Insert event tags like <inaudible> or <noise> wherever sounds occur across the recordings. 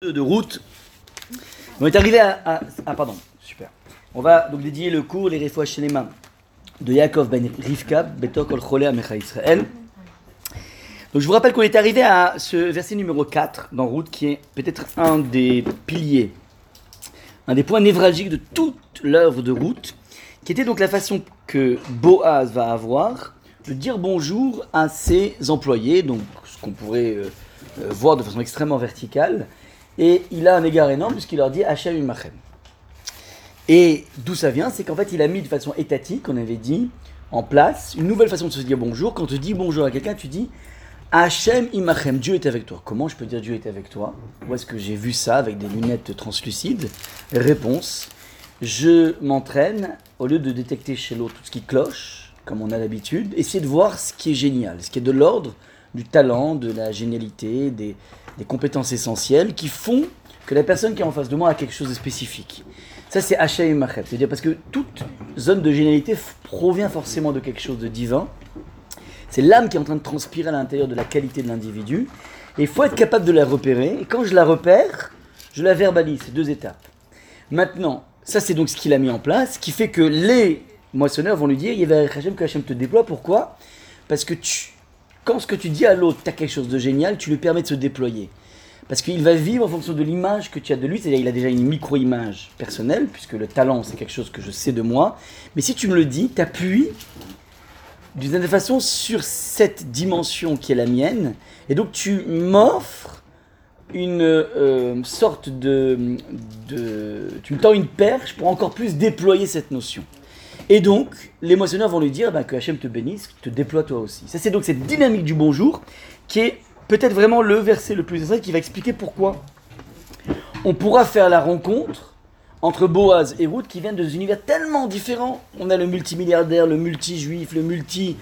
de route. On est arrivé à, Ah, pardon, super. On va donc dédier le cours Les Refouach Shelema de Yaakov Ben Rivka, Betok Ol Cholé Amecha Israël. Donc je vous rappelle qu'on est arrivé à ce verset numéro 4 dans Route qui est peut-être un des piliers, un des points névralgiques de toute l'œuvre de Route, qui était donc la façon que Boaz va avoir de dire bonjour à ses employés, donc ce qu'on pourrait euh, euh, voir de façon extrêmement verticale. Et il a un égard énorme puisqu'il leur dit Hachem Imachem. Et d'où ça vient C'est qu'en fait, il a mis de façon étatique, on avait dit, en place une nouvelle façon de se dire bonjour. Quand tu dis bonjour à quelqu'un, tu dis Hachem Imachem, Dieu est avec toi. Comment je peux dire Dieu est avec toi? Où est-ce que j'ai vu ça avec des lunettes translucides? Réponse Je m'entraîne, au lieu de détecter chez l'autre tout ce qui cloche, comme on a l'habitude, essayer de voir ce qui est génial, ce qui est de l'ordre du talent, de la génialité, des, des compétences essentielles qui font que la personne qui est en face de moi a quelque chose de spécifique. Ça, c'est Hachem Imachem. C'est-à-dire parce que toute zone de génialité f- provient forcément de quelque chose de divin. C'est l'âme qui est en train de transpirer à l'intérieur de la qualité de l'individu. Et il faut être capable de la repérer. Et quand je la repère, je la verbalise. C'est deux étapes. Maintenant, ça c'est donc ce qu'il a mis en place, qui fait que les moissonneurs vont lui dire Il y avait Hachem que Hachem te déploie. Pourquoi? Parce que tu, quand ce que tu dis à l'autre, tu as quelque chose de génial, tu lui permets de se déployer. Parce qu'il va vivre en fonction de l'image que tu as de lui, c'est-à-dire il a déjà une micro-image personnelle, puisque le talent c'est quelque chose que je sais de moi. Mais si tu me le dis, tu appuies d'une certaine façon sur cette dimension qui est la mienne, et donc tu m'offres une euh, sorte de... Tu me tends une perche pour encore plus déployer cette notion. Et donc, les moissonneurs vont lui dire ben, que Hachem te bénisse, te déploie toi aussi. Ça, c'est donc cette dynamique du bonjour qui est peut-être vraiment le verset le plus essentiel qui va expliquer pourquoi on pourra faire la rencontre entre Boaz et Ruth qui viennent de univers tellement différents. On a le multimilliardaire, le multi-juif, le multi-winner,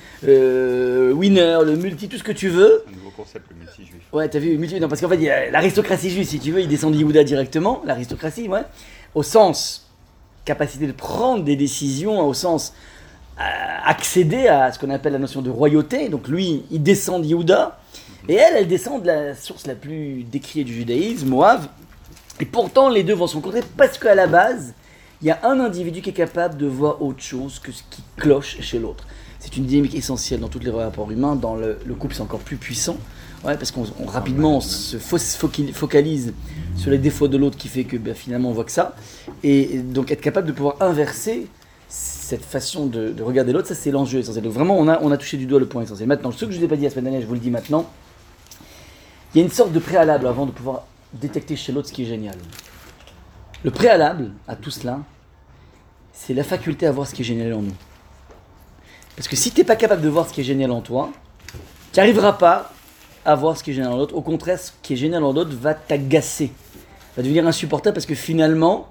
le multi tout ce que tu veux. Un nouveau concept, le multi-juif. Ouais, t'as vu, multi- non, parce qu'en fait, il y a l'aristocratie juive, si tu veux, il descend de Yehuda directement, l'aristocratie, ouais, au sens capacité de prendre des décisions, au sens euh, accéder à ce qu'on appelle la notion de royauté. Donc lui, il descend de Yehuda, et elle, elle descend de la source la plus décriée du judaïsme, Moab. Et pourtant, les deux vont se rencontrer parce qu'à la base, il y a un individu qui est capable de voir autre chose que ce qui cloche chez l'autre. C'est une dynamique essentielle dans tous les rapports humains. Dans le couple, c'est encore plus puissant. Ouais, parce qu'on on- rapidement on se focalise sur les défauts de l'autre qui fait que ben, finalement on voit que ça. Et donc être capable de pouvoir inverser cette façon de, de regarder l'autre, ça c'est l'enjeu essentiel. Donc vraiment on a, on a touché du doigt le point essentiel. Maintenant, ce que je ne vous ai pas dit la semaine dernière, je vous le dis maintenant, il y a une sorte de préalable avant de pouvoir détecter chez l'autre ce qui est génial. Le préalable à tout cela, c'est la faculté à voir ce qui est génial en nous. Parce que si tu n'es pas capable de voir ce qui est génial en toi, tu n'arriveras pas à voir ce qui est génial en l'autre. Au contraire, ce qui est génial en l'autre va t'agacer, va devenir insupportable parce que finalement,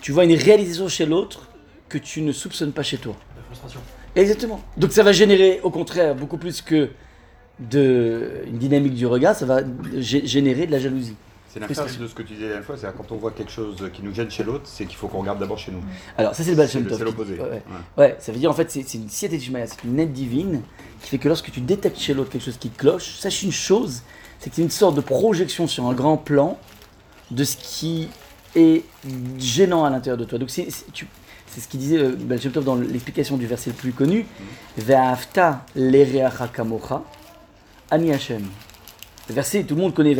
tu vois une réalisation chez l'autre que tu ne soupçonnes pas chez toi. La frustration. Exactement. Donc ça va générer, au contraire, beaucoup plus que de une dynamique du regard, ça va gé- générer de la jalousie. C'est l'inverse de ce que tu disais la dernière fois, c'est quand on voit quelque chose qui nous gêne chez l'autre, c'est qu'il faut qu'on regarde d'abord chez nous. Alors ça c'est le Baal C'est Shem le- Tov c'est l'opposé. Ouais, ça veut dire en fait c'est une Ishmael, c'est une aide divine qui fait que lorsque tu détectes chez l'autre quelque chose qui cloche, sache une chose, c'est que c'est une sorte de projection sur un grand plan de ce qui est gênant à l'intérieur de toi. Donc c'est ce qu'il disait euh, Baal Shem Tov dans l'explication du verset le plus connu, Ve'afta lereacha kamocha ani Hashem. Le verset, tout le monde connaît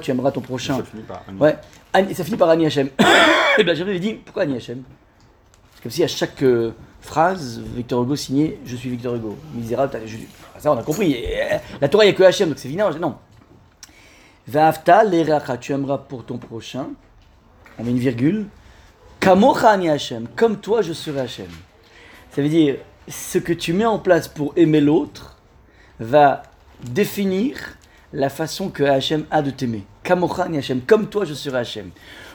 tu aimeras ton prochain. Ça finit par Ouais, Ani- ça finit par Ani Hachem. <coughs> Et bien j'avais dit, pourquoi Ani Hachem C'est comme si à chaque euh, phrase, Victor Hugo signait Je suis Victor Hugo. Misérable, je- ah, ça on a compris. Et, euh, la Torah, il n'y a que Hachem, donc c'est évident. Non. L'eracha, tu aimeras pour ton prochain. On met une virgule. Kamocha Ani Hachem, comme toi je serai Hachem. Ça veut dire, ce que tu mets en place pour aimer l'autre va définir la façon que Hachem a de t'aimer. Kamocha ni Hachem, comme toi je serai Hachem.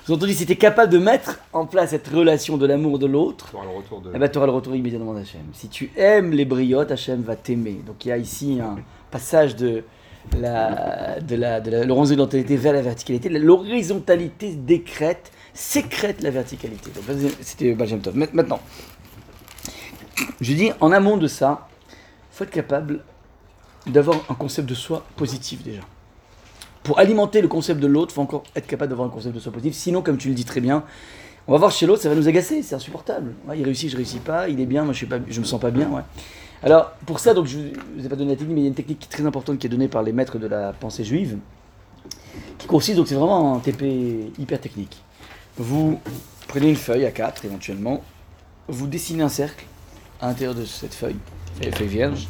Vous entendez, si tu es capable de mettre en place cette relation de l'amour de l'autre, Tu auras le retour de. eh ben, tu auras le retour immédiatement d'Hachem. Si tu aimes les briottes, Hachem va t'aimer. Donc il y a ici un passage de la, de la, de la l'horizontalité vers la verticalité. L'horizontalité décrète, sécrète la verticalité. Donc c'était Benjamin Tov. Ma- Maintenant, je dis en amont de ça, il faut être capable d'avoir un concept de soi positif déjà. pour alimenter le concept de l'autre, il faut encore être capable d'avoir un concept de soi positif. Sinon, comme tu le dis très bien, on va voir chez l'autre, ça va nous agacer, c'est insupportable. Il réussit, je réussis pas, il est bien, moi je, suis pas, je me sens pas bien. Ouais. Alors, pour ça, donc, je ne vous ai pas donné la technique, mais il y a une technique très importante qui est donnée par les maîtres de la pensée juive, qui consiste, donc c'est vraiment un TP hyper technique. Vous prenez une feuille à 4 éventuellement, vous dessinez un cercle à l'intérieur de cette feuille, feuille vierge,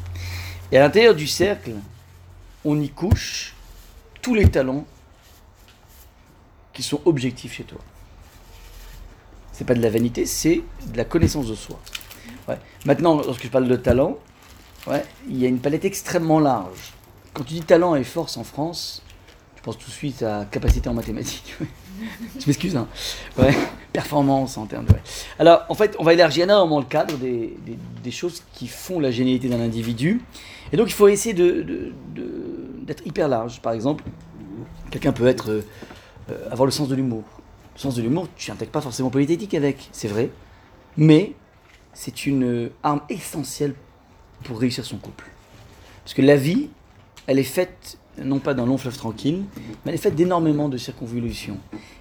et à l'intérieur du cercle, on y couche tous les talents qui sont objectifs chez toi. C'est pas de la vanité, c'est de la connaissance de soi. Ouais. Maintenant, lorsque je parle de talent, ouais, il y a une palette extrêmement large. Quand tu dis talent et force en France, je pense tout de suite à capacité en mathématiques. <laughs> je m'excuse, hein. Ouais. Performance en termes de. Alors, en fait, on va élargir énormément le cadre des, des, choses qui font la génialité d'un individu. Et donc, il faut essayer de, de, d'être hyper large. Par exemple, quelqu'un peut être, euh, avoir le sens de l'humour. Le sens de l'humour, tu n'intègres pas forcément politique avec, c'est vrai. Mais c'est une arme essentielle pour réussir son couple. Parce que la vie, elle est faite non pas d'un long fleuve tranquille, mais elle est faite d'énormément de circonvolutions.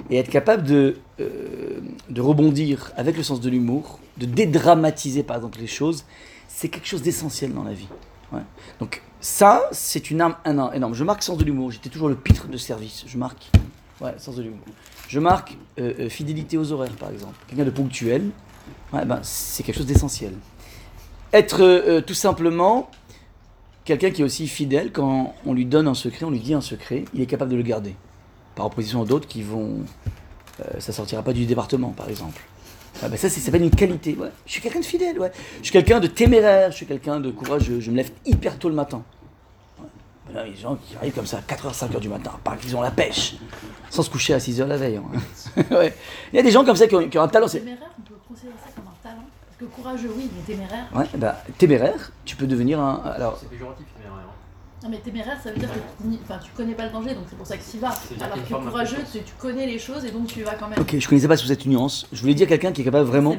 Et être capable de, euh, de rebondir avec le sens de l'humour, de dédramatiser par exemple les choses, c'est quelque chose d'essentiel dans la vie. Donc ça, c'est une arme énorme. Je marque sens de l'humour, j'étais toujours le pitre de service, je marque. Ouais, sens de l'humour. Je marque euh, euh, fidélité aux horaires par exemple. Quelqu'un de ponctuel, ben, c'est quelque chose d'essentiel. Être tout simplement quelqu'un qui est aussi fidèle, quand on lui donne un secret, on lui dit un secret, il est capable de le garder. Par opposition à d'autres qui vont. Euh, ça sortira pas du département, par exemple. Ah ben ça, ça s'appelle une qualité. Je suis quelqu'un de fidèle, ouais. Je suis quelqu'un de téméraire, je suis quelqu'un de courageux, je me lève hyper tôt le matin. Ouais. Là, il y a des gens qui arrivent comme ça à 4h, 5h du matin, parce qu'ils ont la pêche, sans se coucher à 6h la veille. Hein. <laughs> Il y a des gens comme ça qui ont, un talent. Courageux, oui, mais téméraire. Ouais, bah, téméraire, tu peux devenir un. Alors, C'est péjoratif, téméraire. hein. Non, mais téméraire, ça veut dire que tu, enfin, tu connais pas le danger, donc c'est pour ça que tu y vas. Alors que courageux, tu, tu connais les choses et donc tu y vas quand même. ok, je connaissais pas sous cette nuance. Je voulais dire quelqu'un qui est capable vraiment.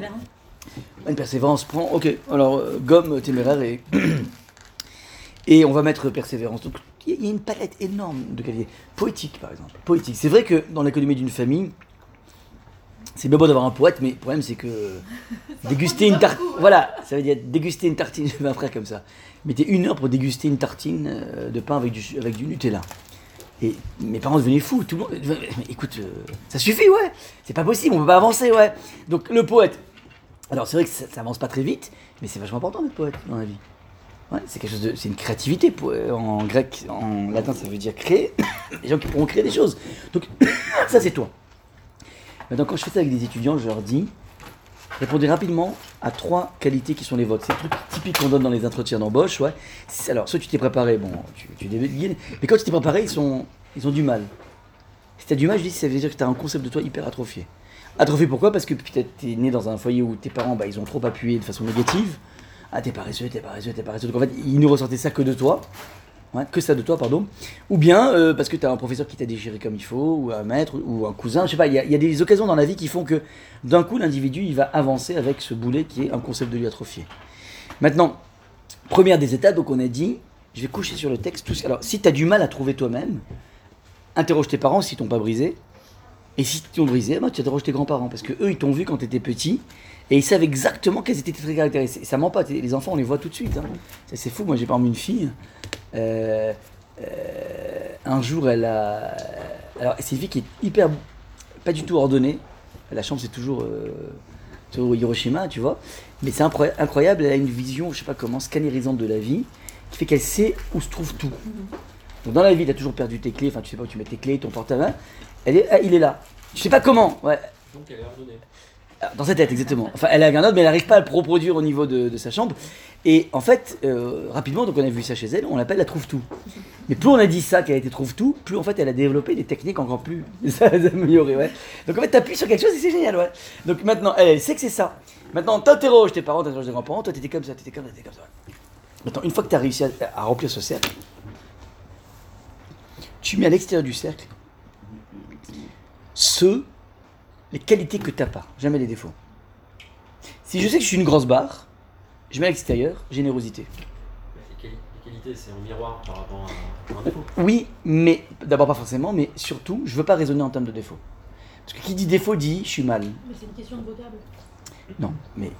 Une persévérance prend. Ok, alors euh, gomme, téméraire et. <clears throat> et on va mettre persévérance. Donc il y a- il y a une palette énorme de qualités. Poétique par exemple. Poétique. C'est vrai que dans l'économie d'une famille, c'est bien beau d'avoir un poète, mais le problème c'est que. <laughs> déguster une tartine. Voilà, ça veut dire déguster une tartine. <laughs> J'ai un frère comme ça. Mettez une heure pour déguster une tartine euh, de pain avec du, avec du Nutella. Et mes parents devenaient fous. Tout le monde. Mais écoute, euh, ça suffit, ouais. C'est pas possible, on peut pas avancer, ouais. Donc le poète. Alors c'est vrai que ça, ça avance pas très vite, mais c'est vachement important d'être poète dans la vie. Ouais, c'est quelque chose de, c'est une créativité. po- En grec, en latin, ça veut dire créer. <coughs> Les gens qui pourront créer des choses. Donc <coughs> ça c'est toi. Maintenant quand je fais ça avec des étudiants, je leur dis, répondez rapidement à trois qualités qui sont les vôtres. C'est le truc typique qu'on donne dans les entretiens d'embauche, ouais. Alors soit tu t'es préparé, bon, tu, tu mais quand tu t'es préparé, ils sont, ils ont du mal. Si tu as du mal, je dis, ça veut dire que tu as un concept de toi hyper atrophié. Atrophié pourquoi? Parce que peut-être tu es né dans un foyer où tes parents, bah, ils ont trop appuyé de façon négative. Ah, t'es paresseux, t'es paresseux, t'es paresseux. Donc en fait, ils ne ressentaient ça que de toi. Que ça de toi, pardon. Ou bien euh, parce que tu as un professeur qui t'a déchiré comme il faut, ou un maître, ou un cousin, je sais pas. Il y, a- des occasions dans la vie qui font que d'un coup, l'individu, il va avancer avec ce boulet qui est un concept de lui atrophié. Maintenant, première des étapes, donc on a dit, je vais coucher sur le texte. Alors, si tu as du mal à trouver toi-même, interroge tes parents s'ils t'ont pas brisé. Et si t'ont brisé, bah, tu interroges tes grands-parents. Parce que eux, ils t'ont vu quand tu étais petit. Et ils savent exactement quels étaient tes caractéristiques. Ça ment pas, les enfants, on les voit tout de suite. hein. C'est fou, moi j'ai parmi une fille. Euh, euh, un jour, elle a. Alors, c'est une fille qui est hyper. pas du tout ordonnée. La chambre, c'est toujours. euh, toujours Hiroshima, tu vois. Mais c'est incroy- incroyable, elle a une vision, je sais pas comment, scannérisante de la vie, qui fait qu'elle sait où se trouve tout. Donc dans la vie, tu as toujours perdu tes clés, enfin tu sais pas où tu mets tes clés, ton porte-main. Elle est, il est là. Je sais pas comment, ouais. Donc elle est ordonnée. Dans sa tête, exactement. Enfin, elle a un autre, mais elle n'arrive pas à le reproduire au niveau de, sa chambre. Et en fait, euh, rapidement, donc on a vu ça chez elle, on l'appelle la trouve-tout. Mais plus on a dit ça, qu'elle était trouve-tout, plus en fait elle a développé des techniques encore plus <laughs> améliorées, ouais. Donc en fait, t'appuies sur quelque chose et c'est génial, ouais. Donc maintenant, elle, sait que c'est ça. Maintenant, t'interroges tes parents, t'interroges tes grands-parents, toi t'étais comme ça, t'étais comme ça, t'étais comme ça. Maintenant, une fois que t'as réussi à, à remplir ce cercle, tu mets à l'extérieur du cercle ceux, les qualités que t'as pas, jamais les défauts. Si je sais que je suis une grosse barre, je mets à l'extérieur générosité. Les, quali- les qualité, c'est un miroir par rapport à un défaut. Oui, mais d'abord pas forcément, mais surtout, je veux pas raisonner en termes de défaut. Parce que qui dit défaut dit je suis mal. Mais c'est une question de vocable. Non, mais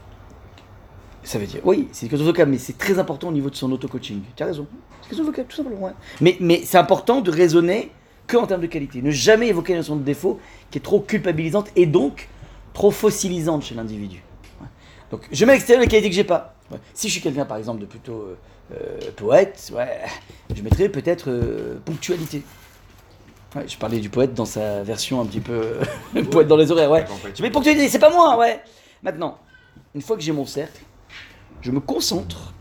ça veut dire oui, c'est une question de vocable, mais c'est très important au niveau de son auto-coaching. Tu as raison. C'est une question de vocable, tout simplement. ouais. Mais, mais c'est important de raisonner que en termes de qualité. Ne jamais évoquer la notion de défaut qui est trop culpabilisante et donc trop fossilisante chez l'individu. Donc je mets à l'extérieur les qualités que j'ai pas. Si je suis quelqu'un par exemple de plutôt euh, euh, poète, ouais, je mettrais peut-être euh, ponctualité. Ouais, je parlais du poète dans sa version un petit peu <laughs> poète dans les horaires, ouais. Je mets ponctualité, c'est pas moi, ouais. Maintenant, une fois que j'ai mon cercle, je me concentre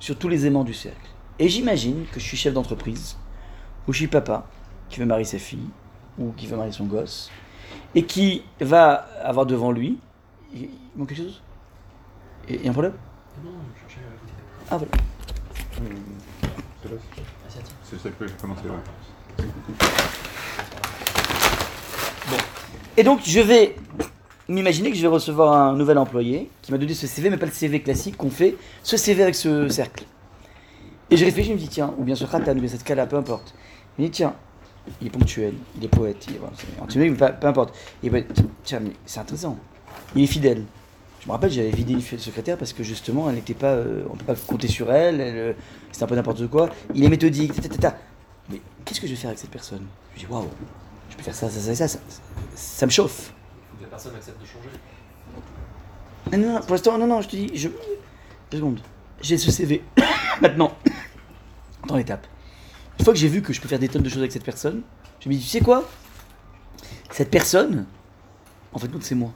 sur tous les aimants du cercle. Et j'imagine que je suis chef d'entreprise, ou je suis papa, qui veut marier sa fille, ou qui veut marier son gosse, et qui va avoir devant lui. Il manque quelque chose? Il y a un problème? Non, je cherchais à écouter. Ah voilà. C'est là, celle que j'ai commencé, ouais. Et donc je vais m'imaginer que je vais recevoir un nouvel employé qui m'a donné ce CV, mais pas le CV classique qu'on fait, ce CV avec ce cercle. Et je réfléchis, je me dis, tiens, ou bien ce khatan, ou bien cette kala, peu importe. Je me dis, tiens, il est ponctuel, il est poète, il est, mais pas- peu importe. Et ben, tiens, mais c'est intéressant. Il est fidèle. Je me rappelle, j'avais vidé une secrétaire parce que justement, elle n'était pas, euh, on ne peut pas compter sur elle, elle, euh, c'était un peu n'importe quoi. Il est méthodique, ta, ta, ta. Mais qu'est-ce que je vais faire avec cette personne? Je dis, waouh, je peux faire ça, ça, ça, ça, ça, ça me chauffe. Faut que la personne accepte de changer. Ah non, non, pour l'instant, non, non, je te dis, je... Deux secondes. J'ai ce CV. <coughs> Maintenant, <coughs> dans l'étape. Une fois que j'ai vu que je peux faire des tonnes de choses avec cette personne, je me dis, tu sais quoi? Cette personne, en fait, c'est moi.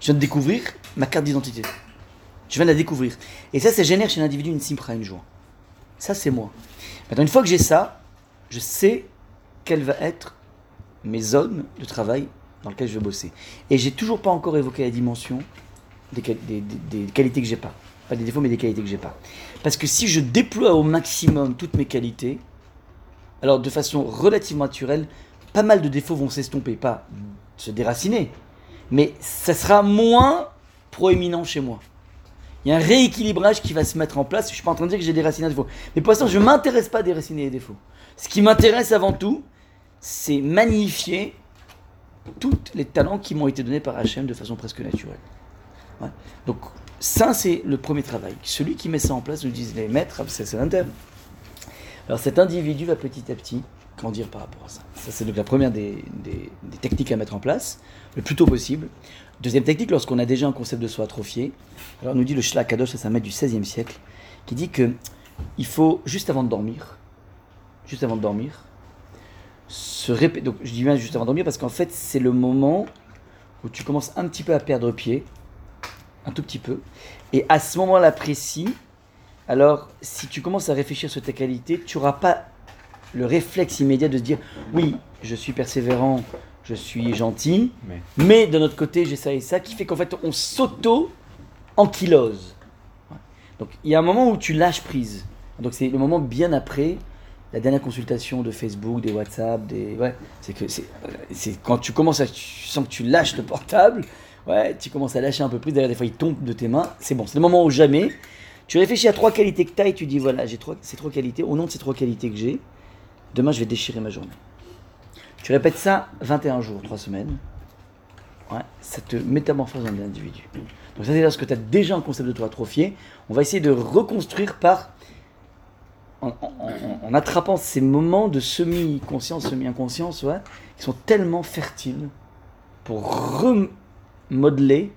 Je viens de découvrir ma carte d'identité. Je viens de la découvrir. Et ça, ça génère chez l'individu une simpra, une joie. Ça, c'est moi. Maintenant, une fois que j'ai ça, je sais quelle va être mes zones de travail dans lesquelles je vais bosser. Et j'ai toujours pas encore évoqué la dimension des- des qualités que j'ai pas. Pas des défauts, mais des qualités que j'ai pas. Parce que si je déploie au maximum toutes mes qualités, alors de façon relativement naturelle, pas mal de défauts vont s'estomper, pas se déraciner, mais ça sera moins proéminent chez moi. Il y a un rééquilibrage qui va se mettre en place. Je suis pas en train de dire que j'ai déraciné un défaut. Mais pour l'instant, je m'intéresse pas à déraciner les défauts. Ce qui m'intéresse avant tout, c'est magnifier tous les talents qui m'ont été donnés par Hachem de façon presque naturelle. Donc, ça, c'est le premier travail. Celui qui met ça en place, nous disent les maîtres, c'est c'est l'interne. Alors, cet individu va petit à petit grandir par rapport à ça. Ça, c'est donc la première des, techniques à mettre en place, le plus tôt possible. Deuxième technique, lorsqu'on a déjà un concept de soi atrophié, alors nous dit le Shlach Kadosh, ça c'est un maître du XVIe siècle, qui dit que il faut, juste avant de dormir, juste avant de dormir, se répéter. Donc, je dis bien juste avant de dormir parce qu'en fait, c'est le moment où tu commences un petit peu à perdre pied, un tout petit peu. Et à ce moment-là précis, alors, si tu commences à réfléchir sur tes qualités, tu n'auras pas le réflexe immédiat de se dire oui, je suis persévérant, je suis gentil, Mais mais de notre côté, j'ai ça et ça, qui fait qu'en fait, on s'auto-ankylose. Donc, il y a un moment où tu lâches prise. Donc, c'est le moment bien après la dernière consultation de Facebook, des WhatsApp, des. Ouais, c'est que c'est quand tu commences à. Tu sens que tu lâches le portable, ouais, tu commences à lâcher un peu prise, d'ailleurs, des fois, il tombe de tes mains. C'est bon, c'est le moment où jamais. Tu réfléchis à trois qualités que tu as et tu dis voilà, j'ai trois, ces trois qualités, au nom de ces trois qualités que j'ai, demain, je vais déchirer ma journée. Tu répètes ça 21 jours, 3 semaines. Ouais, ça te métamorphose en individu. Donc ça c'est lorsque tu as déjà un concept de toi atrophié, on va essayer de reconstruire par en, attrapant ces moments de semi-conscience, semi-inconscience, ouais, qui sont tellement fertiles pour remodeler,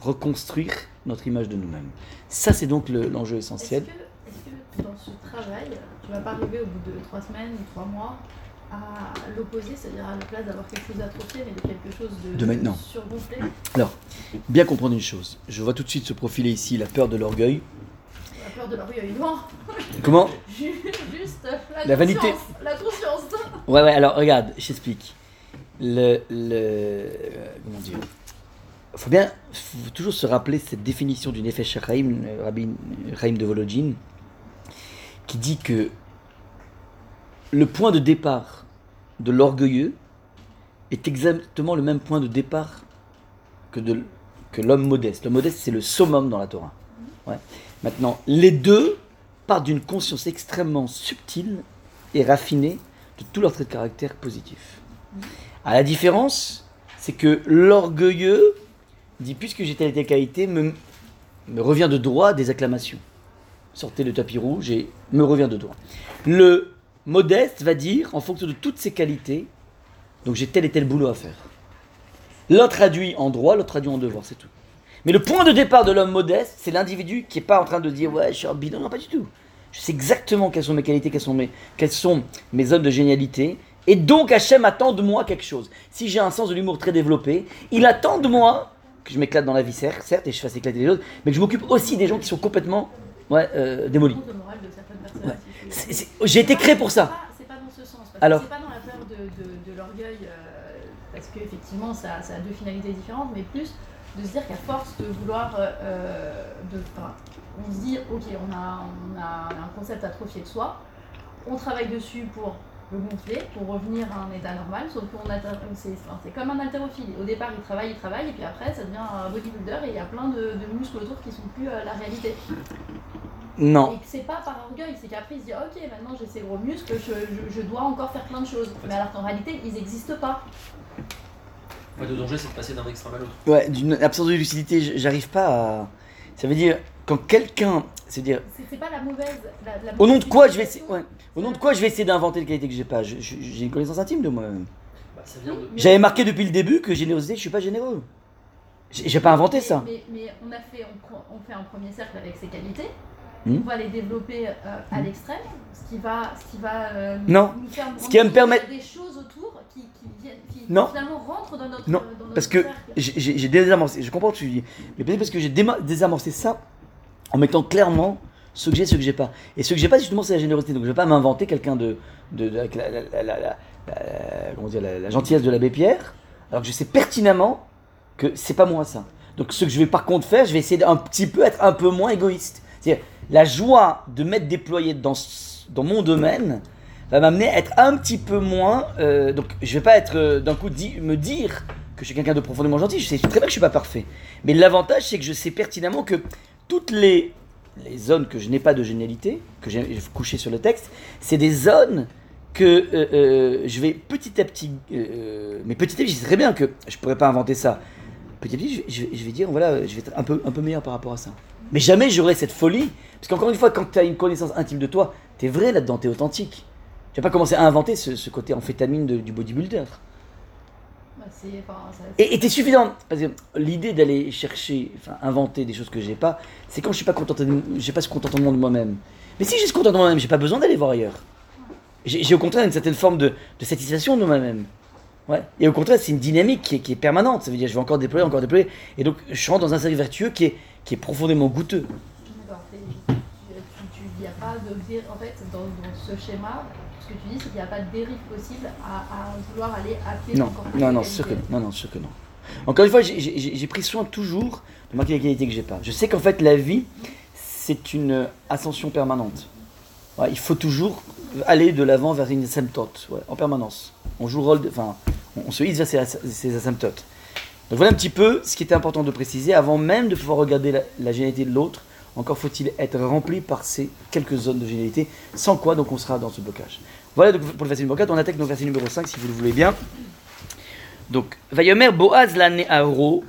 reconstruire notre image de nous-mêmes. Ça c'est donc le- l'enjeu Est-ce que, essentiel. est-ce que dans ce travail, tu vas pas arriver au bout de trois semaines ou trois mois à l'opposé, c'est-à-dire à la place d'avoir quelque chose d'atrophié, mais de quelque chose de, De maintenant. surgonflé Alors, bien comprendre une chose. Je vois tout de suite se profiler ici la peur de l'orgueil. La peur de l'orgueil, non <laughs> Comment? Juste la, La vanité. La conscience Ouais, ouais, alors regarde, je t'explique. Le, le. euh, Comment dire? Faut bien toujours se rappeler cette définition du Nefesh Chaim, Rabbi Chaim de Volodjin, qui dit que le point de départ de l'orgueilleux est exactement le même point de départ que, de, que l'homme modeste. Le modeste, c'est le summum dans la Torah. Ouais. Maintenant, les deux partent d'une conscience extrêmement subtile et raffinée de tous leurs traits de caractère positifs. À la différence, c'est que l'orgueilleux dit puisque j'ai telle et telle qualité, me, revient de droit des acclamations. Sortez le tapis rouge et me revient de droit. Le modeste va dire, en fonction de toutes ses qualités, donc j'ai tel et tel boulot à faire. L'autre traduit en droit, l'autre traduit en devoir, c'est tout. Mais le point de départ de l'homme modeste, c'est l'individu qui n'est pas en train de dire ouais, je suis un bidon, non, pas du tout. Je sais exactement quelles sont mes qualités, quelles sont mes, quelles sont mes zones de génialité. Et donc Hachem attend de moi quelque chose. Si j'ai un sens de l'humour très développé, il attend de moi que je m'éclate dans la vie, certes, et je fasse éclater les autres, mais que je m'occupe aussi des gens qui sont complètement ouais, euh, démolis. Ouais. J'ai été créé pour ça. C'est pas dans ce sens. Parce Alors c'est pas dans la peur de, de- de l'orgueil, euh, parce qu'effectivement, ça, ça a deux finalités différentes, mais plus de se dire qu'à force de vouloir. euh, euh, de, enfin, on se dit, ok, on a, on a un concept atrophié de soi, on travaille dessus pour le gonfler, pour revenir à un état normal, sauf qu'on a. C'est comme un haltérophile. Au départ, il travaille, il travaille, et puis après, ça devient un bodybuilder, et il y a plein de, de muscles autour qui sont plus euh, la réalité. Non. Et que c'est pas par orgueil, c'est qu'après il se dit ok maintenant j'ai ces gros muscles, je, je- je dois encore faire plein de choses. Mais alors qu'en réalité ils n'existent pas. Fait, le danger, c'est de passer d'un extrême à l'autre. Ouais, d'une absence de lucidité, j'arrive pas à. Ça veut dire, quand quelqu'un. C'est-à-dire, C'est c'est pas la mauvaise. la- la au nom de quoi je vais essayer. ouais. Au nom de quoi je vais essayer d'inventer les qualités que j'ai pas? J'ai une connaissance intime de moi-même. Bah, de. J'avais marqué depuis le début que générosité, je suis pas généreux. J'ai pas inventé mais- ça. Mais, mais on, a fait, on, fait un premier cercle avec ses qualités. Hmm? On va les développer euh, à l'extrême, ce qui va, ce qui va euh, Non. nous faire Ce qui va me permettre- qu'il y a des choses autour qui, qui, viennent, qui Non. finalement rentrent dans notre, Non, dans notre Parce que cercle. j'ai désamorcé, je comprends ce que tu dis, mais peut-être parce que j'ai désamorcé ça en mettant clairement ce que j'ai, ce que j'ai pas. Et ce que j'ai pas, justement, c'est la générosité. Donc je vais pas m'inventer quelqu'un de, de, la, comment dire, la, gentillesse de l'abbé Pierre, alors que je sais pertinemment que c'est pas moi ça. Donc ce que je vais par contre faire, je vais essayer d'un petit peu être un peu moins égoïste. C'est-à-dire la joie de m'être déployé dans, mon domaine va m'amener à être un petit peu moins. euh, donc je vais pas être euh, d'un coup me dire que je suis quelqu'un de profondément gentil. Je sais très bien que je suis pas parfait. Mais l'avantage c'est que je sais pertinemment que toutes les les zones que je n'ai pas de génialité, que j'ai couché sur le texte, c'est des zones que euh, euh, je vais petit à petit, euh, mais petit à petit, je sais très bien que je pourrais pas inventer ça. Petit à petit, je vais, dire, voilà, je vais être un peu, un peu meilleur par rapport à ça. Mais jamais j'aurai cette folie, parce qu'encore une fois, quand tu as une connaissance intime de toi, tu es vrai là-dedans, tu es authentique. Tu vas pas commencer à inventer ce, côté amphétamine du bodybuilder. Bah, c'est- enfin, ça- Et t'es suffisant. Parce que l'idée d'aller chercher, enfin inventer des choses que j'ai pas, c'est quand je suis pas content, de- j'ai pas ce contentement de moi-même. Mais si j'ai ce contentement de moi-même, j'ai pas besoin d'aller voir ailleurs. J'ai au contraire une certaine forme de, de satisfaction de moi-même. Ouais. Et au contraire, c'est une dynamique qui est, qui est permanente. Ça veut dire, je vais encore déployer, encore déployer. Et donc, je rentre dans un cercle vertueux qui est, qui est profondément goûteux. D'accord. Et Tu, tu, tu- y a pas de en fait dans, dans ce schéma, ce que tu dis, c'est qu'il n'y a pas de dérive possible à, à vouloir aller appeler Non, encore plus non, non, qualité. sûr que non. Non, sûr que non. Encore une fois, j'ai- pris soin toujours de marquer les qualités que j'ai pas. Je sais qu'en fait, la vie, c'est une ascension permanente. Ouais, il faut toujours aller de l'avant vers une asymptote, ouais, en permanence. On joue le rôle, de- enfin, on, se hisse vers ces, as- ces asymptotes. Donc voilà un petit peu ce qui était important de préciser avant même de pouvoir regarder la, la génialité de l'autre. Encore faut-il être rempli par ces quelques zones de génialité, sans quoi donc on sera dans ce blocage. Voilà donc pour le verset numéro 4, on attaque donc verset numéro 5 si vous le voulez bien. Donc, Vayomer Boaz la Néaro.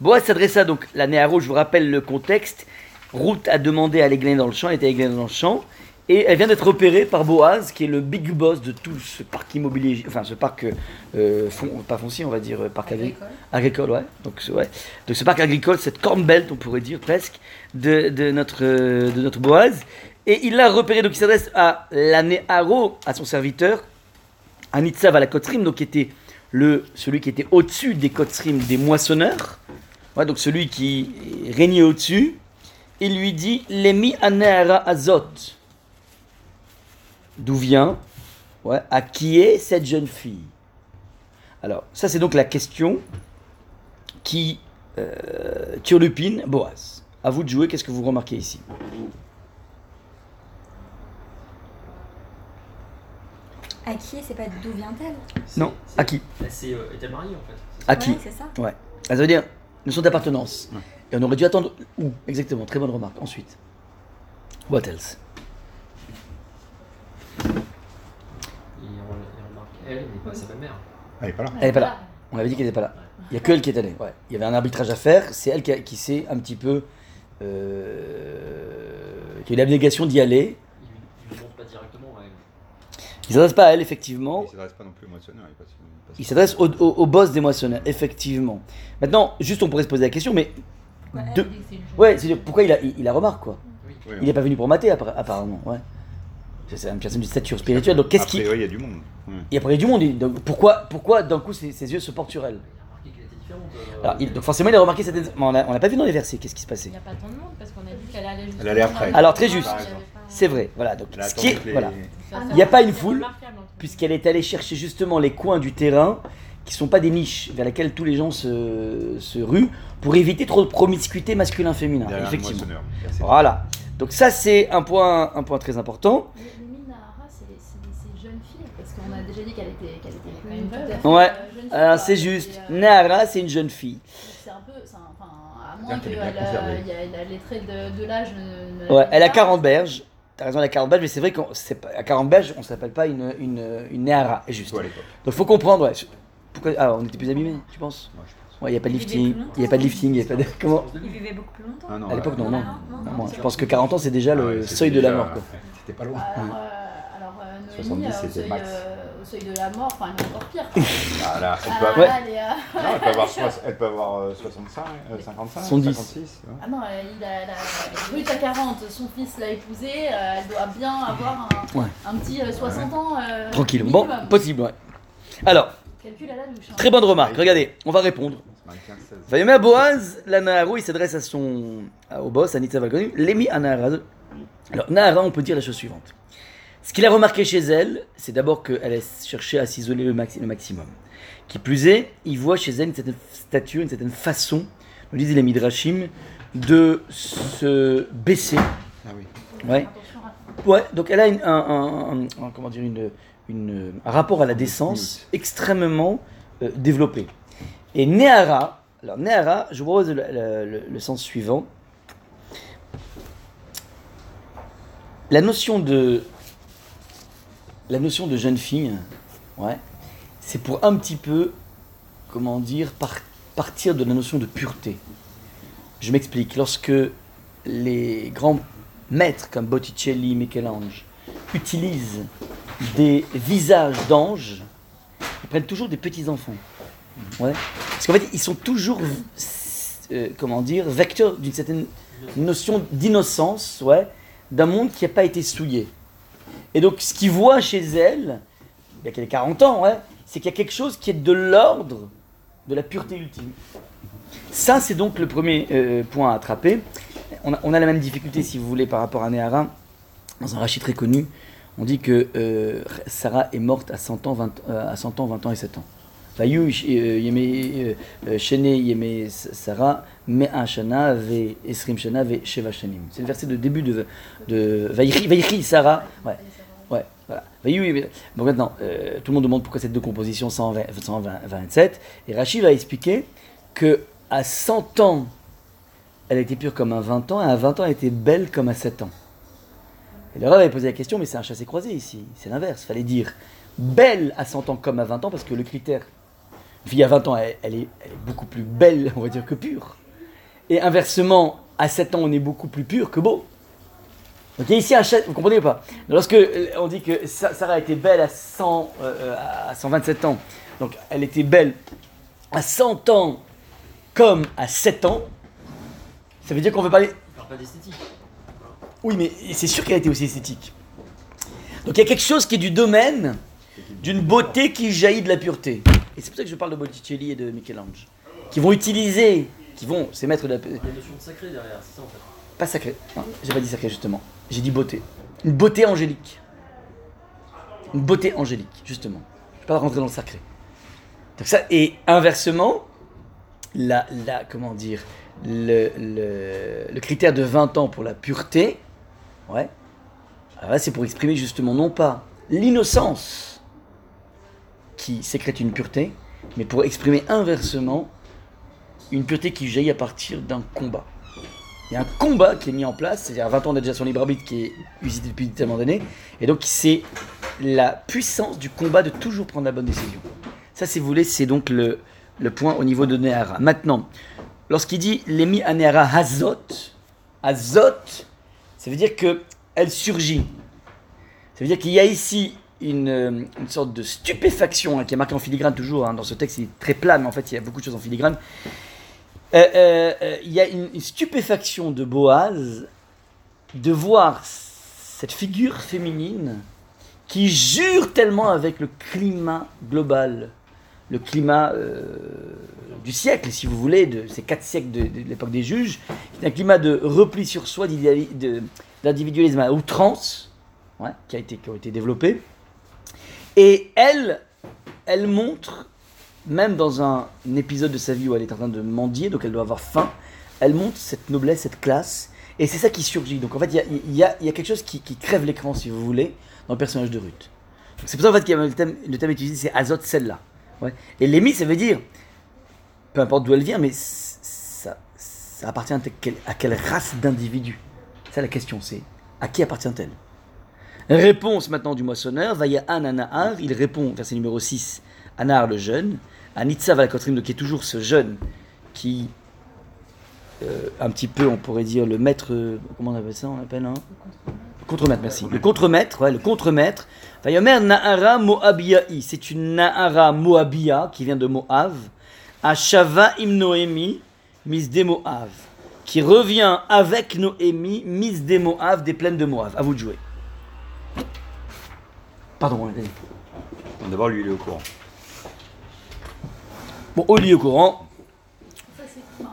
Boaz s'adressa donc, la Néaro, je vous rappelle le contexte. Ruth a demandé à l'églaner dans le champ, elle était églanée dans le champ. Et elle vient d'être repérée par Boaz, qui est le big boss de tout ce parc immobilier, enfin ce parc, euh, pas foncier, on va dire, euh, parc agricole. Agricole, ouais. Donc, ce- ouais. Donc ce parc agricole, cette corn belt, on pourrait dire presque, de, de notre, euh, de notre Boaz. Et il l'a repéré, donc il s'adresse à la Néaro, à son serviteur, à Nitzav, à la Kotrim, donc qui était le, celui qui était au-dessus des Kotrim, des moissonneurs. Ouais, donc celui qui régnait au-dessus. Il lui dit Lemi Anehara Azot. D'où vient ouais, À qui est cette jeune fille? Alors, ça c'est donc la question qui euh, turlupine Boaz. À vous de jouer, qu'est-ce que vous remarquez ici? À qui? C'est pas d'où vient-elle? C'est- Non, c'est- à qui? Elle s'est, euh, était mariée en fait. À qui? Ouais, c'est ça. Ouais. Ah, ça veut dire notion d'appartenance. Ouais. Et on aurait dû attendre où Exactement, très bonne remarque. Ensuite. What else Il, re- elle, mais pas sa belle-mère. Elle est pas là. Elle est pas là. On avait dit qu'elle n'était pas là. Il n'y a que elle qui est allée. Ouais. Il y avait un arbitrage à faire. C'est elle qui, a- qui s'est un petit peu. euh, qui a eu l'abnégation d'y aller. Il, lui montre pas directement à elle. Il ne s'adresse pas à elle, effectivement. Il s'adresse pas non plus au moissonneur. Il, passe- il passe- Il s'adresse au, au- au boss des moissonneurs, effectivement. Maintenant, juste on pourrait se poser la question, mais. Ouais, de- pourquoi il, a, il, il la remarque, quoi? Oui, Il n'est pas venu pour mater, appara- apparemment. Ouais. C'est- une personne de stature spirituelle. Donc qu'est-ce A qui. il y a du monde. Ouais. Et après, il y a du monde. il- donc, pourquoi, pourquoi d'un coup, ses, ses yeux se portent sur elle Il a remarqué qu'elle était différente. Alors, il- donc forcément, il a remarqué cette. mais On n'a pas vu dans les versets qu'est-ce qui se Il passait. n'y a pas tant de monde parce qu'on a dit qu'elle allait juste. Elle allait après. Alors, très juste. C'est vrai, voilà. Donc, ce qui est, les- voilà, Ah, Il y a pas une foule, puisqu'elle est allée chercher justement les coins du terrain qui sont pas des niches vers lesquelles tous les gens se, se ruent pour éviter trop de promiscuité masculin-féminin. Effectivement. moissonneur. Voilà. Donc ça c'est un point, un point très important. Qu'on a déjà dit qu'elle était, qu'elle était quand même tout à fait, Ouais. euh, Alors c'est juste. Euh, Nahara c'est une jeune fille. C'est un peu, un- enfin, à moins qu'elle a les traits de, de l'âge. Ouais, elle a pas. 40 berges. T'as raison, elle a 40 berges, mais c'est vrai qu'à 40 berges, on s'appelle pas une, une, une Nahara, juste. L'époque. Donc faut comprendre, ouais. Pourquoi Ah, on était plus abîmés, tu penses? Moi, je pense. Ouais, il n'y a pas de lifting. Il n'y a pas de lifting, il n'y a pas de. Comment Il vivait beaucoup plus longtemps. Ah non, À l'époque, non, ouais. non. Ah, non, je pense que 40 ans, c'est déjà Ah le ouais, c'était seuil de la mort. Quoi. C'était pas loin. Alors, euh, alors euh, Noémie, 70, euh, au, c'était seuil, max. au seuil de la mort, enfin, elle est encore pire. Ah là, elle Ah, peut avoir, Ouais. elle non, elle peut avoir, <laughs> elle peut avoir euh, 65, euh, 55, 70. 56. ouais. Ah non, elle, il a, elle a- brute à 40, son fils l'a épousée, euh, elle doit bien avoir un, Ouais. un petit euh, 60 ans. euh, Tranquille. Bon, minimum. possible, ouais. Alors, Calcul à la douche. hein. très bonne remarque. Regardez, on va répondre. C'est mal 15, 16. Vayomer Boaz, la Naharu, il s'adresse à son, au boss, à Nitzav Lémi à Nahara. Alors, Nahara, on peut dire la chose suivante. Ce qu'il a remarqué chez elle, c'est d'abord qu'elle a cherché à s'isoler le, maxi- le maximum. Qui plus est, il voit chez elle une certaine stature, une certaine façon, nous disent les Midrashim, de se baisser. Ah oui. Ouais. Ouais, donc elle a une- un, un- un- un- comment dire, une, une- un rapport à la décence extrêmement euh, développé. Et Nehara, alors Nehara, je vous propose le, sens suivant. La notion de jeune fille, c'est pour un petit peu, comment dire, par- partir de la notion de pureté. Je m'explique. Lorsque les grands maîtres comme Botticelli, Michel-Ange utilisent des visages d'anges, ils prennent toujours des petits enfants. Ouais. Parce qu'en fait, ils sont toujours, euh, comment dire, vecteurs d'une certaine notion d'innocence, ouais, d'un monde qui n'a pas été souillé. Et donc, ce qu'ils voient chez elle, bien qu'elle ait 40 ans, ouais, c'est qu'il y a quelque chose qui est de l'ordre de la pureté ultime. Ça, c'est donc le premier euh, point à attraper. On a, la même difficulté, si vous voulez, par rapport à Néhara. Dans un rachis très connu, on dit que euh, Sarah est morte à 100 ans, 20, à 100 ans, 20 ans et 7 ans. Yeme Sarah me shana ve esrim shana ve sheva shanim. C'est le verset de début de de Vaïri Sarah. Ouais. Ouais, voilà. Bon maintenant, euh, tout le monde demande pourquoi cette deux compositions 120, 127 et Rachid va expliquer que à 100 ans elle était pure comme à 20 ans, et à 20 ans, elle était belle comme à 7 ans. Et le Rav avait posé la question, mais c'est un chassé-croisé ici, c'est l'inverse. fallait dire belle à 100 ans comme à 20 ans, parce que le critère, une fille à 20 ans, elle, elle est, elle est beaucoup plus belle, on va dire, que pure. Et inversement, à 7 ans, on est beaucoup plus pur que beau. Donc il y a ici un chassé, vous comprenez ou pas? Lorsque euh, on dit que Sa- Sarah était belle à, 100, euh, à 127 ans, donc elle était belle à 100 ans comme à 7 ans, ça veut dire qu'on veut parler. Il parle pas d'esthétique. Oui, mais c'est sûr qu'elle a été aussi esthétique. Donc il y a quelque chose qui est du domaine d'une beauté qui jaillit de la pureté. Et c'est pour ça que je parle de Botticelli et de Michel-Ange. Qui vont utiliser, qui vont, c'est maîtres de la. Il y a une notion de sacré derrière, c'est ça en fait. Pas sacré. Non, j'ai pas dit sacré justement. J'ai dit beauté. Une beauté angélique. Une beauté angélique, justement. Je vais pas rentrer dans le sacré. Donc ça, et inversement, la, la comment dire, le, le, le critère de 20 ans pour la pureté, ouais, alors là c'est pour exprimer justement non pas l'innocence qui sécrète une pureté, mais pour exprimer inversement une pureté qui jaillit à partir d'un combat. il y a un combat qui est mis en place, c'est-à-dire 20 ans d'adjacent libre arbitre qui est usité depuis tellement d'années, et donc c'est la puissance du combat de toujours prendre la bonne décision. Ça, si vous voulez, c'est donc le, le point au niveau de Nehara. Maintenant, lorsqu'il dit Lémi Anehara Hazot, Hazot, ça veut dire que elle surgit. Ça veut dire qu'il y a ici une, euh, une sorte de stupéfaction hein, qui est marquée en filigrane toujours. hein. dans ce texte, il est très plat, mais en fait, il y a beaucoup de choses en filigrane. Euh, euh, il y a une, stupéfaction de Boaz de voir cette figure féminine qui jure tellement avec le climat global, le climat du siècle, si vous voulez, de ces quatre siècles de, l'époque des juges, un climat de repli sur soi, d'individualisme à outrance, qui, a été, qui a été développé. Et elle, elle montre, même dans un, épisode de sa vie où elle est en train de mendier, donc elle doit avoir faim, elle montre cette noblesse, cette classe, et c'est ça qui surgit. Donc en fait, il y a, quelque chose qui, qui crève l'écran, si vous voulez, dans le personnage de Ruth. C'est pour ça en fait, a le thème, le thème utilisé, c'est Azot, celle-là. Ouais. Et Lémi, ça veut dire, peu importe d'où elle vient, mais ça, ça appartient à quelle, race d'individu C'est ça la question, c'est à qui appartient-elle? Réponse maintenant du moissonneur, Vaya Ananahar, il répond, verset numéro 6, Anar le jeune, à Nitzav al Kotrim, qui est toujours ce jeune qui, euh, un petit peu, on pourrait dire, le maître, comment on appelle ça, on appelle, hein? Le contremaître, merci. Le contremaître, ouais, le contremaître. Vayomer Nahara Moabiyahi, c'est une Nahara Moabia qui vient de Moav, à Shava im Noémi, Miss de Moav, qui revient avec Noémi, Miss de Moav, des plaines de Moav. À vous de jouer. Pardon, allez. Bon, D'abord, lui, il est au courant. Bon, Oli est au courant, Ça, c'est. Enfin,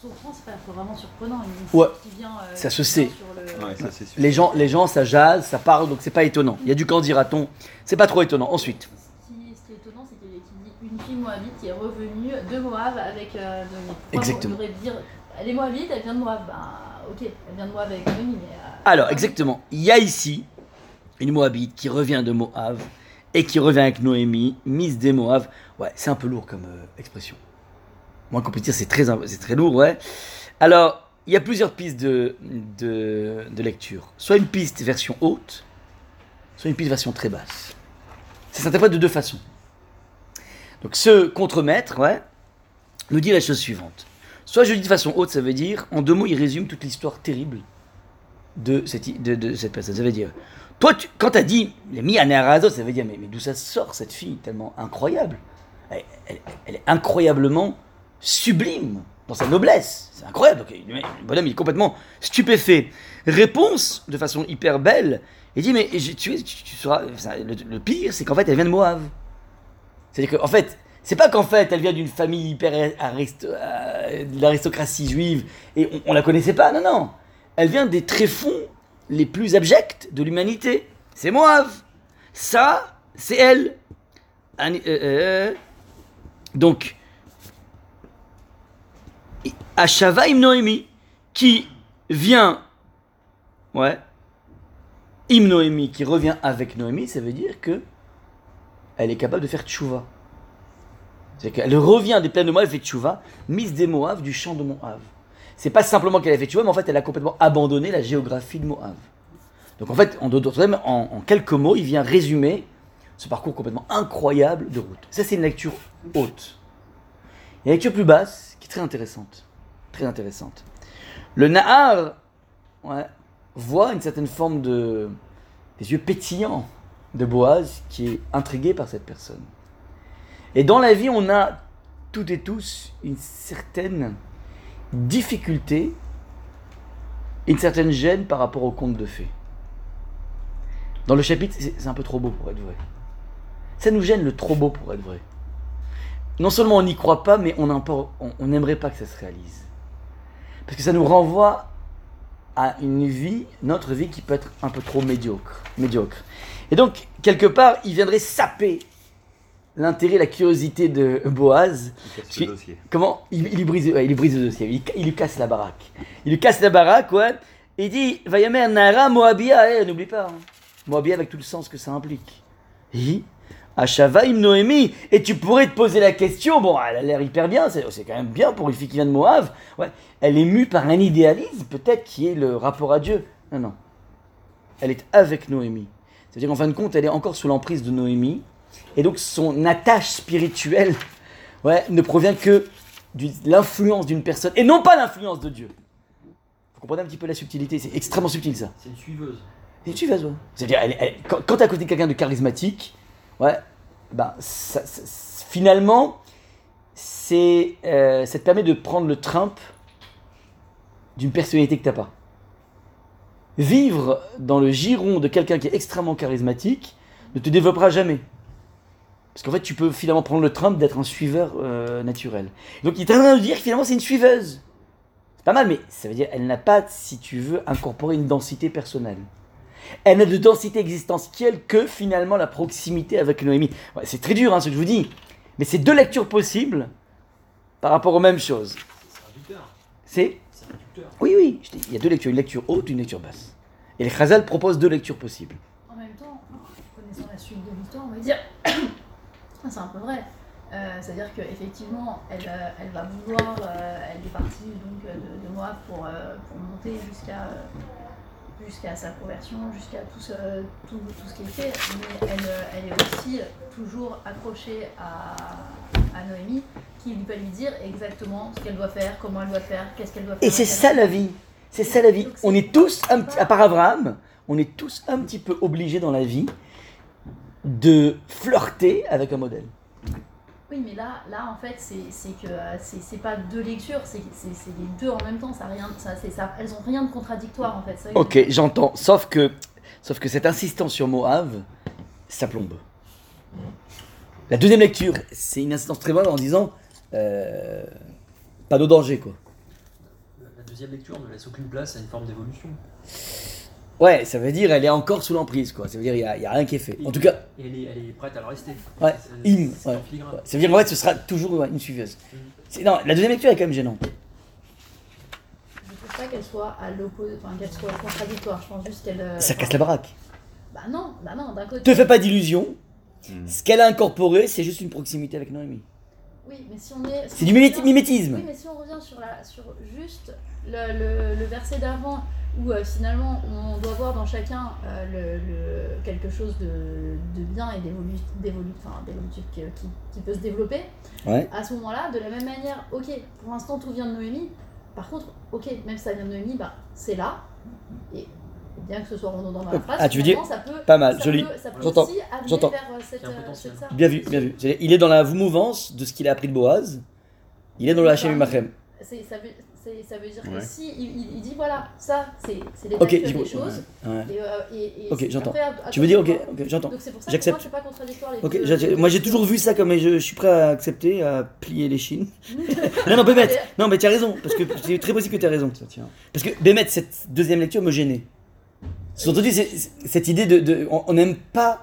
Souffrant, c'est pas vraiment surprenant. Ouais. qui vient, euh, Ça se qui sait. vient sur le- Ouais, ça, c'est sûr. les gens, les gens, ça jase, ça parle, donc c'est pas étonnant. Il y a du camp dira-t-on, c'est pas trop étonnant. Ensuite, Ce qui, ce qui est étonnant, c'est qu'il qu'il dit une fille moabite qui est revenue de Moab avec euh, Noémie. Pourquoi Exactement. On devrait dire, elle est moabite, elle vient de Moab. Ben, ok, elle vient de Moab avec Noémie, mais. euh, alors exactement, il y a ici une Moabite qui revient de Moab et qui revient avec Noémie, Miss des Moab. Ouais, c'est un peu lourd comme euh, expression. Moins qu'on peut dire, c'est très, c'est très lourd, ouais. Alors, il y a plusieurs pistes de, de, lecture. Soit une piste version haute, soit une piste version très basse. Ça s'interprète de deux façons. Donc ce contremaître, ouais, nous dit la chose suivante. Soit je dis de façon haute, ça veut dire, en deux mots, il résume toute l'histoire terrible de cette, de, de cette personne. Ça veut dire, toi, tu, quand tu as dit, à ça veut dire, mais, d'où ça sort cette fille tellement incroyable? Elle, est incroyablement sublime dans sa noblesse. C'est incroyable. Le bonhomme, est complètement stupéfait. Réponse de façon hyper belle. Il dit, mais tu, tu, tu seras. Le, le pire, c'est qu'en fait, elle vient de Moab. C'est-à-dire qu'en fait, c'est pas qu'en fait, elle vient d'une famille hyper aristo- euh, juive et on, on la connaissait pas. Non, non. Elle vient des tréfonds les plus abjects de l'humanité. C'est Moab. Ça, c'est elle. Ani- euh, euh, donc, Ashava im Noémie, qui vient, ouais, im Noémie, qui revient avec Noémie, ça veut dire que elle est capable de faire tchouva. C'est qu'elle revient des plaines de Moab, elle fait tchouva, mise des Moab, du champ de Moab. C'est pas simplement qu'elle a fait tchouva, mais en fait, elle a complètement abandonné la géographie de Moab. Donc en fait, en quelques mots, il vient résumer ce parcours complètement incroyable de route. Ça, c'est une lecture haute. Il y a une lecture plus basse, qui est très intéressante. Très intéressante. Le Nahar voit une certaine forme de. des yeux pétillants de Boaz qui est intrigué par cette personne. Et dans la vie, on a toutes et tous une certaine difficulté, une certaine gêne par rapport au conte de fées. Dans le chapitre, c'est un peu trop beau pour être vrai. Ça nous gêne le trop beau pour être vrai. Non seulement on n'y croit pas, mais on n'aimerait pas que ça se réalise. Parce que ça nous renvoie à une vie, notre vie qui peut être un peu trop médiocre. médiocre. Et donc, quelque part, il viendrait saper l'intérêt, la curiosité de Boaz. Il casse le dossier. Comment il, il lui brise, ouais, il lui brise le dossier, il, il lui casse la baraque. Il lui casse la baraque, ouais. Et il dit Vayamer Nara Moabia, eh, n'oublie pas. hein. Moabia avec tout le sens que ça implique. Et Ashavaim Noémie. Et tu pourrais te poser la question, bon, elle a l'air hyper bien, c'est c'est quand même bien pour une fille qui vient de Moab. Ouais, elle est mue par un idéalisme, peut-être, qui est le rapport à Dieu. Non, non. Elle est avec Noémie. C'est-à-dire qu'en fin de compte, elle est encore sous l'emprise de Noémie. Et donc son attache spirituelle ouais, ne provient que de l'influence d'une personne et non pas l'influence de Dieu. Vous comprenez un petit peu la subtilité C'est extrêmement subtil ça. C'est une suiveuse. Et tu vas, ouais. C'est-à-dire, elle- elle- quand, quand t'es à côté de quelqu'un de charismatique, ouais, ben, ça- ça- ça- finalement, c'est, euh, ça te permet de prendre le trump d'une personnalité que t'as pas. Vivre dans le giron de quelqu'un qui est extrêmement charismatique ne te développera jamais. Parce qu'en fait, tu peux finalement prendre le trump d'être un suiveur euh, naturel. Donc, il est en train de dire que finalement, c'est une suiveuse. C'est pas mal, mais ça veut dire elle n'a pas, si tu veux, incorporé une densité personnelle. Elle n'a de densité existentielle que finalement la proximité avec Noémie. C'est très dur hein, ce que je vous dis, mais c'est deux lectures possibles par rapport aux mêmes choses. C'est oui, oui, il y a deux lectures, une lecture haute, une lecture basse. Et les Chazal proposent deux lectures possibles. En même temps, connaissant la suite de l'histoire, on va dire, c'est un peu vrai. Euh, C'est-à-dire qu'effectivement, elle, euh, elle va vouloir, euh, elle est partie donc de, de Moab pour, pour monter jusqu'à jusqu'à sa conversion, jusqu'à tout ce, tout, tout ce est fait, mais elle, elle est aussi toujours accrochée à, à Noémie, qui lui va lui dire exactement ce qu'elle doit faire, comment elle doit faire, qu'est-ce qu'elle doit faire. Et c'est ça la vie. C'est ça la vie. On est tous, un petit, à part Abraham, on est tous un petit peu obligés dans la vie de flirter avec un modèle. Oui, mais là, là en fait, c'est c'est que euh, c'est pas deux lectures, c'est les deux en même temps. Ça a rien, ça, c'est ça, elles ont rien de contradictoire en fait. ça, Ok, j'entends. Sauf que, sauf que cette insistance sur Moab, ça plombe. La deuxième lecture, c'est une insistance très bonne en disant euh, pas de danger quoi. La deuxième lecture ne laisse aucune place à une forme d'évolution. Ouais, ça veut dire elle est encore sous l'emprise quoi. Ça veut dire il y a, rien qui est fait. En tout cas, Et elle est, elle est prête à le rester. Ouais, c'est ouais. ça veut dire en fait ce sera toujours ouais, une suiveuse. C'est- Non, la deuxième lecture est quand même gênante. Je trouve pas qu'elle soit à l'opposé, enfin qu'elle soit contradictoire. Je pense juste qu'elle. euh, Ça casse la baraque. Bah non, bah non, d'un côté. Te fais pas d'illusions. Hmm. Ce qu'elle a incorporé, c'est juste une proximité avec Noémie. Oui, mais si on est. C'est si du mimétisme. Oui, mais si on revient sur, la, sur juste le, le, le verset d'avant, où euh, finalement on doit voir dans chacun euh, le, le- quelque chose de, de bien et d'évolu- d'évolu- enfin, d'évolutif qui, qui, qui peut se développer, Ouais. à ce moment-là, de la même manière, ok, pour l'instant tout vient de Noémie, par contre, ok, même si ça vient de Noémie, bah, c'est là, et bien que ce soit redondant dans la phrase, Ah, tu veux finalement, ça peut, Pas mal, ça joli. peut- ça peut J'entends, aussi amener j'entends. vers euh, euh. Bien vu, bien vu. Il est dans la mouvance de ce qu'il a appris de Boaz. Il est dans le Hachem ça, veut, c'est- ça veut dire Ouais. que si il, dit voilà, ça c'est c'est les Ok, des choses. ouais. Et, euh, et- et Ok, j'entends. Tu veux dire, ok, j'entends. Donc c'est pour ça que J'accepte. moi c'est pas contradictoire les Ok, deux- j'ai- les moi deux j'ai toujours vu ça comme je, je suis prêt à accepter, à plier les chines. <laughs> non, non, Bémet, non, mais tu as raison, parce que c'est très possible que tu as raison. Parce que Bémet, cette deuxième lecture me gênait. C'est- cette idée de. de- on n'aime pas.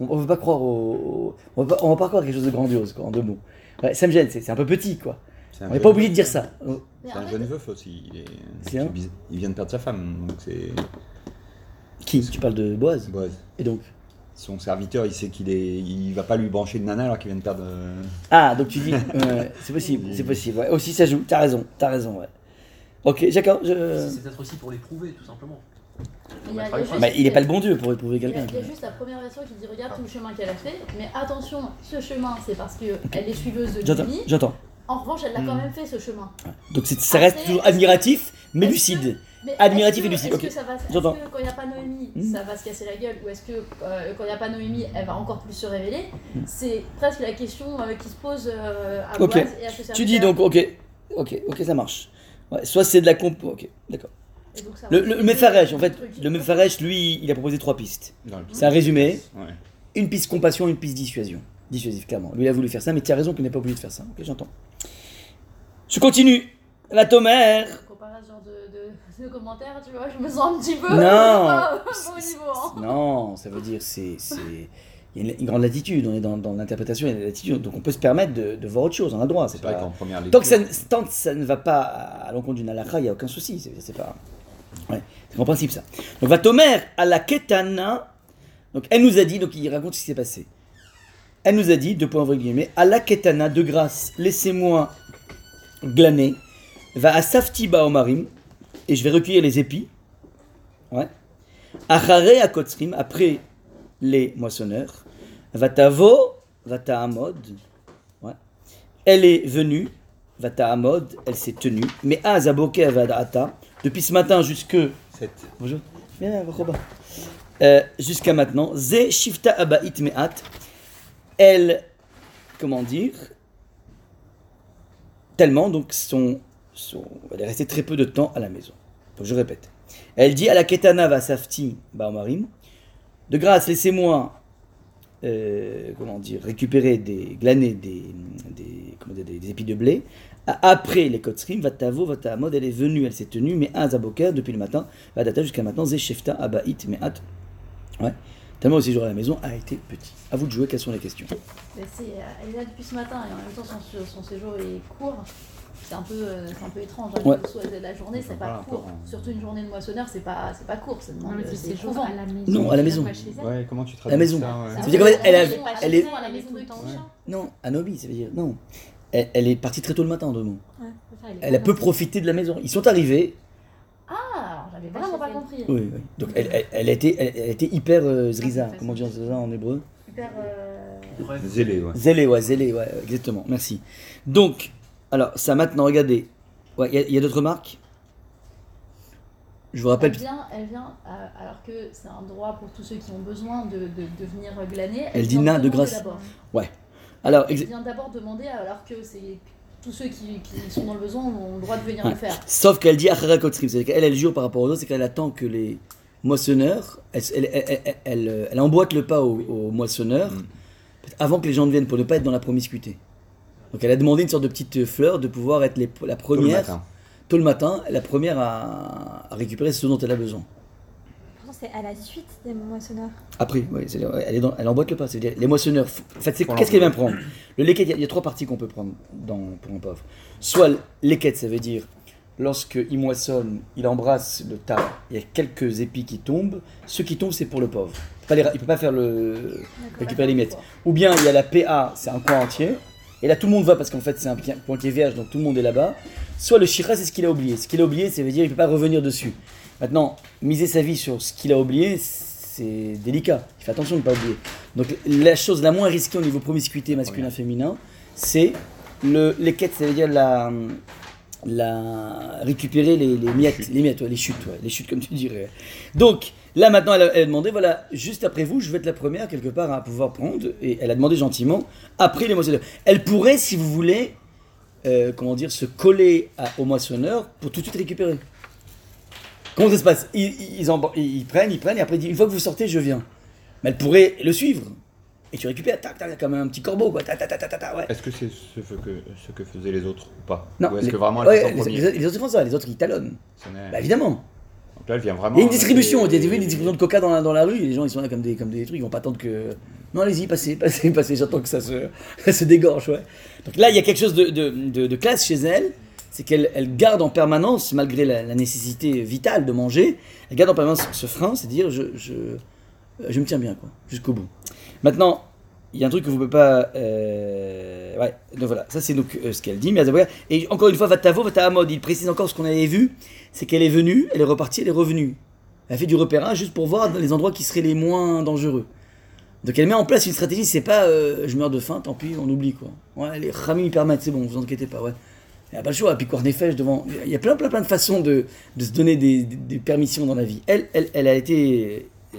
On ne veut pas croire au. On ne va pas, on va pas croire à quelque chose de grandiose, quoi, en deux mots. Ouais, ça me gêne, c'est c'est un peu petit, quoi. On n'est pas obligé de dire ça. C'est un fait, jeune veuf aussi. Il, est... Vient de perdre sa femme, donc c'est Qui? Tu parles de Boaz? Boaz. Et donc? Son serviteur, il sait qu'il est, il va pas lui brancher de nana alors qu'il vient de perdre. euh, Ah, donc tu dis. <laughs> c'est possible, c'est possible. Ouais. Aussi, ça joue. T'as raison, t'as raison, ouais. Ok, d'accord. Je... C'est peut-être aussi pour l'éprouver, tout simplement. il a- Bah, juste- Bah, il est pas le bon Dieu pour éprouver quelqu'un. il y a juste la première version qui dit regarde tout le chemin qu'elle a fait, mais attention, ce chemin c'est parce qu'elle est suiveuse de j'entends. En revanche, elle l'a quand Hmm. même fait ce chemin. Donc c'est- ça reste Après, toujours est-ce admiratif, mais est-ce lucide. Mais Admiratif est-ce et lucide, Est-ce ok. que ça va, est-ce J'entends. que quand il n'y a pas Noémie, Hmm. ça va se casser la gueule Ou est-ce que euh, quand il n'y a pas Noémie, elle va encore plus se révéler Hmm. C'est presque la question euh, qui se pose euh, à Ok. Boaz et à ce Tu dis donc, ok, ok, ok, ça marche. Ouais, soit c'est de la comp. Ok, d'accord. Le, le, le Mefaresh, en fait, le Mefaresh, lui, il a proposé trois pistes. dans le- C'est un résumé Ouais. une piste compassion, une piste dissuasion. Dissuasif, clairement. Lui, il a voulu faire ça, mais tu as raison qu'il n'est pas obligé de faire ça. Ok, j'entends. Je continue. La tomère. À genre de, de, de commentaires, tu vois, je me sens un petit peu. Non. <laughs> niveau. Hein. Non, ça veut dire c'est c'est il y a une, une grande latitude. On est dans, dans l'interprétation, il y a une latitude, donc on peut se permettre de, de voir autre chose. On a le droit. C'est vrai pas. qu'en première lecture. Tant que, ça, ne- tant que ça ne va pas à l'encontre d'une halakha, il n'y a aucun souci. C'est c'est pas. Ouais, c'est en principe ça. Donc, va Tomer à la Ketana. Donc, elle nous a dit, donc il raconte ce qui s'est passé. Elle nous a dit, deux points entre guillemets, Allah ketana, de grâce, laissez-moi glaner, va à Safti Baomarim, et je vais recueillir les épis. Ouais. Achare à Kotzrim, après les moissonneurs. Vatavo, Vatahamod. Ouais. Elle est venue, Vatahamod, elle s'est tenue. Mais Azaboke Vadata, depuis ce matin jusque. 7. Bonjour. Euh, Jusqu'à maintenant, Ze Shifta Abait Me'at, elle, comment dire, tellement, donc son, son- elle est restée très peu de temps à la maison. Donc je répète. Elle dit à la Ketana va Safti Baomarim, de grâce, laissez-moi, euh, comment dire, récupérer des, glaner des, des, comment dire, des, épis de blé. A- Après les Kotzrim, Vatavo, Vatahamod, elle est venue, elle s'est tenue, mais un Zaboker depuis le matin, Vadata jusqu'à maintenant, Ze Shefta Abait Me'at. Ouais. Tellement le séjour à la maison a été petit. À vous de jouer, quelles sont les questions c'est, euh, elle est là depuis ce matin et en même temps son, son séjour est court. C'est un peu, euh, c'est un peu étrange. hein. Ouais. La journée, c'est pas court. hein. Surtout une journée de moissonneur, c'est pas, c'est pas court. Ça demande, Non, mais c'est éprouvant. à la maison. Non, à la maison. Elle. Ouais, comment tu traduis La maison. ça ouais. Ça Ça veut veut dire qu'en fait, elle a- elle est elle elle, à la maison temps. Non, à Nobi, ça veut dire. Non. Elle, elle est partie très tôt le matin, en deux mots. C'est ça, est Elle a peu profité de la maison. Ils sont arrivés. Ah, alors j'avais Pas vraiment chez pas elle. compris. Oui, oui. Donc elle, elle, elle a été, elle, elle été hyper euh, zriza. Comment dire ça en hébreu Hyper. euh. Zélé, ouais. Zélé, ouais, zélé, ouais, exactement. Merci. Donc, alors, ça maintenant, regardez. Ouais, il y a- d'autres marques? Je vous rappelle. Elle vient, elle vient euh, alors que c'est un droit pour tous ceux qui ont besoin de, de, de venir glaner. Elle dit vient na de grâce. d'abord. Alors, Elle vient d'abord demander alors que c'est tous ceux qui, qui sont dans le besoin ont le droit de venir Ouais. le faire. sauf qu'elle dit Achara Kotrim. C'est-à-dire qu'elle, elle jure par rapport aux autres, c'est qu'elle attend que les moissonneurs, elle, elle, elle, elle- elle, elle emboîte le pas aux, aux moissonneurs Mm. avant que les gens ne viennent pour ne pas être dans la promiscuité. Donc elle a demandé une sorte de petite fleur de pouvoir être les- la Tôt le première, matin. tôt le matin, la première à, à récupérer ce dont elle a besoin. C'est à la suite des moissonneurs. Après, oui, elle, est dans- elle emboîte le pas. C'est-à-dire, les moissonneurs. f- En fait, c'est- qu'est-ce qu'elle vient prendre? Le leket, il y a- il y, a trois parties qu'on peut prendre dans, pour un pauvre. Soit le leket, ça veut dire lorsqu'il moissonne, il embrasse le tas, il y a quelques épis qui tombent. Ceux qui tombent, c'est pour le pauvre. Il ne peut pas faire le. récupérer les miettes. Ou bien il y a la PA, c'est un coin entier. Et là, tout le monde va parce qu'en fait, c'est un point qui est vierge, donc tout le monde est là-bas. Soit le shira, c'est ce qu'il a oublié. Ce qu'il a oublié, ça veut dire qu'il ne peut pas revenir dessus. Maintenant, miser sa vie sur ce qu'il a oublié, c'est délicat. Il fait attention de ne pas oublier. Donc, la chose la moins risquée au niveau promiscuité masculin-féminin, c'est le, les quêtes, ça veut dire la, la récupérer les, les miettes, les miettes, ouais, les chutes, ouais, les chutes comme tu dirais. Donc là maintenant, elle a, elle a demandé, voilà, juste après vous, je vais être la première quelque part à pouvoir prendre, et elle a demandé gentiment après les moissonneurs. Elle pourrait, si vous voulez, euh, comment dire, se coller à, au moissonneur pour tout de suite récupérer. Comment ça se passe ils, ils, en- ils prennent, ils prennent, et après ils disent, une fois que vous sortez, je viens. Mais elle pourrait le suivre. Et tu récupères, tac, tac, comme un petit corbeau, quoi, tac, tac, tac, tac, tac, tac, ouais. Est-ce que c'est ce que, ce que faisaient les autres ou pas Non, Ou est-ce les- que vraiment elle ouais, les, premier les- les autres font ça, les autres ils talonnent. Bah évidemment. Donc là, elle vient vraiment. Il y a une distribution, il y a des, des des distributions de coca dans la, dans la rue, et les gens ils sont là comme des, comme des trucs, ils vont pas attendre que. Non, allez-y, passez, <laughs> passez, passez, j'attends que ça se, <laughs> ça se dégorge, ouais. Donc là, il y a quelque chose de, de, de- de classe chez elle, c'est qu'elle elle garde en permanence, malgré la, nécessité vitale de manger, elle garde en permanence ce frein, c'est-à-dire je, je, je me tiens bien, quoi, jusqu'au bout. Maintenant, il y a un truc que vous ne pouvez pas. euh, ouais, donc voilà, ça c'est donc euh, ce qu'elle dit. Mais et encore une fois, Vatavo, Vatahamod, il précise encore ce qu'on avait vu c'est qu'elle est venue, elle est repartie, elle est revenue. Elle fait du repérage juste pour voir les endroits qui seraient les moins dangereux. Donc elle met en place une stratégie, c'est pas euh, je meurs de faim, tant pis, on oublie quoi. Ouais, les ramis permettent, c'est bon, vous inquiétez pas, ouais. Il n'y a pas le choix, puis Cornefèche devant. Il y a plein, plein, plein de façons de, de se donner des, des- permissions dans la vie. Elle, elle, elle a été euh,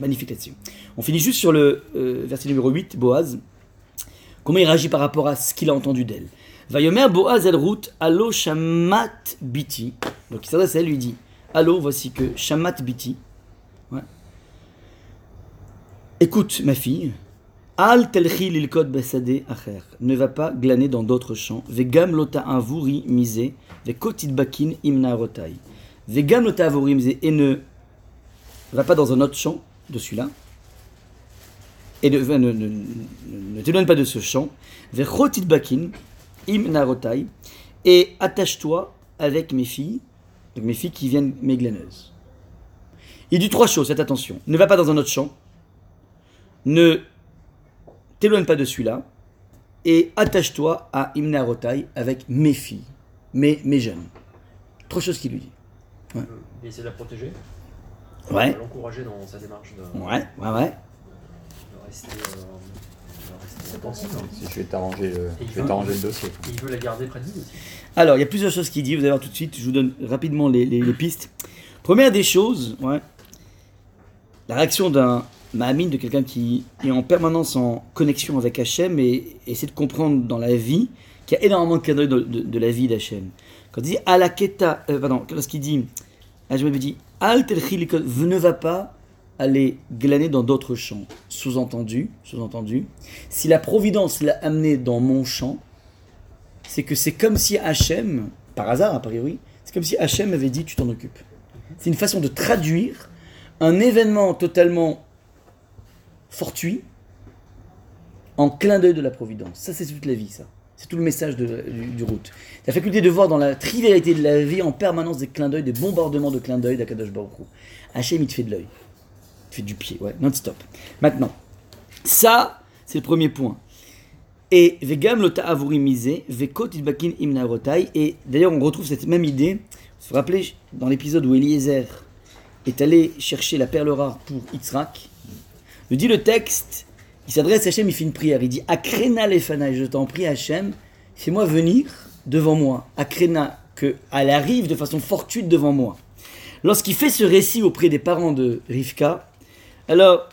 magnifique là-dessus. On finit juste sur le euh, verset numéro 8, Boaz. Comment il réagit par rapport à ce qu'il a entendu d'elle? Vayomer Boaz el route, allo shamat biti. Donc il s'adresse à elle, lui dit Allô, voici que shamat biti. Ouais. Écoute, ma fille. Al telchi lilkot besade acher. Ne va pas glaner dans d'autres champs. Vegam lota avuri misé. Vekotit bakin imna rotai. Vegam lota avuri misé. Et ne va pas dans un autre champ de celui-là. Et ne, ne, ne, ne- ne t'éloigne pas de ce champ. Vekotit bakin imna rotai. Et attache-toi avec mes filles. Donc mes filles qui viennent mes glaneuses. Il dit trois choses, faites attention. Ne va pas dans un autre champ. Ne t'éloigne pas de celui-là et attache-toi à Imna Rotai avec mes filles, mes, mes jeunes. Trois choses qu'il lui dit. Et essayer de la protéger, Ouais, de l'encourager dans sa démarche de, de ouais, ouais, ouais. rester, euh, de rester. Si je vais t'arranger le, Et il je vais veut- t'arranger le dossier. Et il veut la garder près de lui aussi. Alors, il y a plusieurs choses qu'il dit, vous allez voir tout de suite, je vous donne rapidement les, les- les pistes. Première des choses, ouais, la réaction d'un Mahamine, de quelqu'un qui est en permanence en connexion avec Hachem et essaie de comprendre dans la vie qu'il y a énormément de d'œil de, la vie d'Hachem. Quand il dit Alaketa, euh, pardon, lorsqu'il dit, Hachem avait dit Al ne va pas aller glaner dans d'autres champs. Sous-entendu, sous-entendu, si la providence l'a amené dans mon champ, c'est que c'est comme si Hachem, par hasard a priori, c'est comme si Hachem avait dit tu t'en occupes. C'est une façon de traduire un événement totalement fortuit en clin d'œil de la providence. Ça, c'est toute la vie, ça. C'est tout le message du, du route. La faculté de voir dans la trivialité de la vie en permanence des clins d'œil, des bombardements de clins d'œil d'Akadosh Baruch Hu. Hachem, il te fait de l'œil. Il te fait du pied, ouais, non-stop. Maintenant, ça, c'est le premier point. Et vegam lota vekot idbakin. Et d'ailleurs, on retrouve cette même idée. Vous vous rappelez, dans l'épisode où Eliezer est allé chercher la perle rare pour Yitzhak, nous dit le texte, il s'adresse à Hachem, il fait une prière. Il dit Akrena lefanaï, je t'en prie, Hachem, fais-moi venir devant moi. Akrena, qu'elle arrive de façon fortuite devant moi. Lorsqu'il fait ce récit auprès des parents de Rivka, alors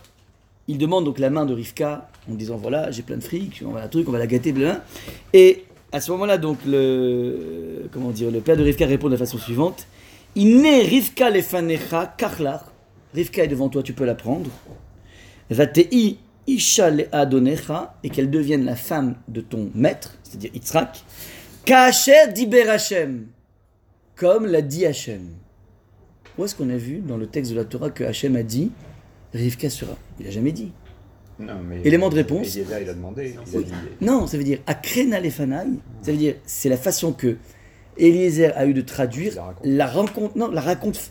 il demande donc la main de Rivka en disant voilà, j'ai plein de fric, on va la truc, on va la gâter, blablabla. Et à ce moment-là, donc le comment dire, le père de Rivka répond de la façon suivante Iné Rivka lefanecha karlar. Rivka est devant toi, tu peux la prendre. Vatei isha leadonecha et qu'elle devienne la femme de ton maître, c'est-à-dire Yitzhak. Kacher diber Hashem, comme l'a dit Hashem. Où est-ce qu'on a vu dans le texte de la Torah que Hashem a dit Rivka sera Il a jamais dit. Non, mais Élément de réponse. Eliezer, il a demandé. Il a dit, Non, ça veut dire Akrena lefanaï. Ça veut dire c'est la façon que Eliezer a eu de traduire La rencontre. Non, la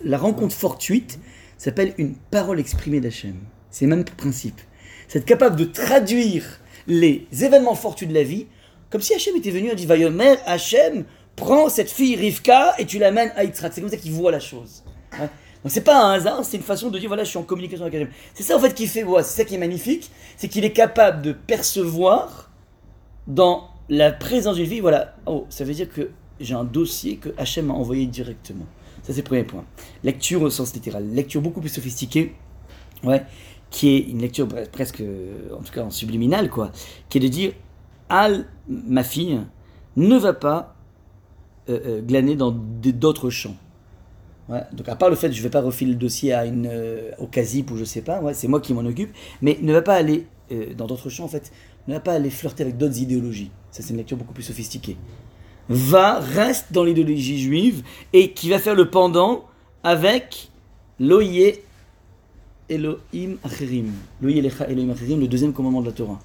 la rencontre fortuite s'appelle une parole exprimée d'Hachem. C'est le même principe. C'est être capable de traduire les événements fortuits de la vie comme si Hachem était venu et dit Vayomer, Hachem, prends cette fille Rivka et tu l'amènes à Yitzhak. C'est comme ça qu'il voit la chose. Ouais. Donc c'est pas un hasard, c'est une façon de dire voilà, je suis en communication avec Hachem. C'est ça en fait qui fait ouais, c'est ça qui est magnifique, c'est qu'il est capable de percevoir dans la présence d'une vie, voilà, oh, ça veut dire que j'ai un dossier que Hachem m'a envoyé directement. Ça, c'est le premier point. Lecture au sens littéral. Lecture beaucoup plus sophistiquée, ouais, qui est une lecture pre- presque, euh, en tout cas en subliminal, quoi, qui est de dire Al, ma fille, ne va pas euh, euh, glaner dans d'autres champs. Donc à part le fait que je ne vais pas refiler le dossier à une, au CASIP ou je sais pas, c'est moi qui m'en occupe, mais ne va pas aller dans d'autres champs en fait, ne va pas aller flirter avec d'autres idéologies. Ça c'est une lecture beaucoup plus sophistiquée. Va, reste dans l'idéologie juive et qui va faire le pendant avec l'Oye Elohim Lecha Elohim le deuxième commandement de la Torah.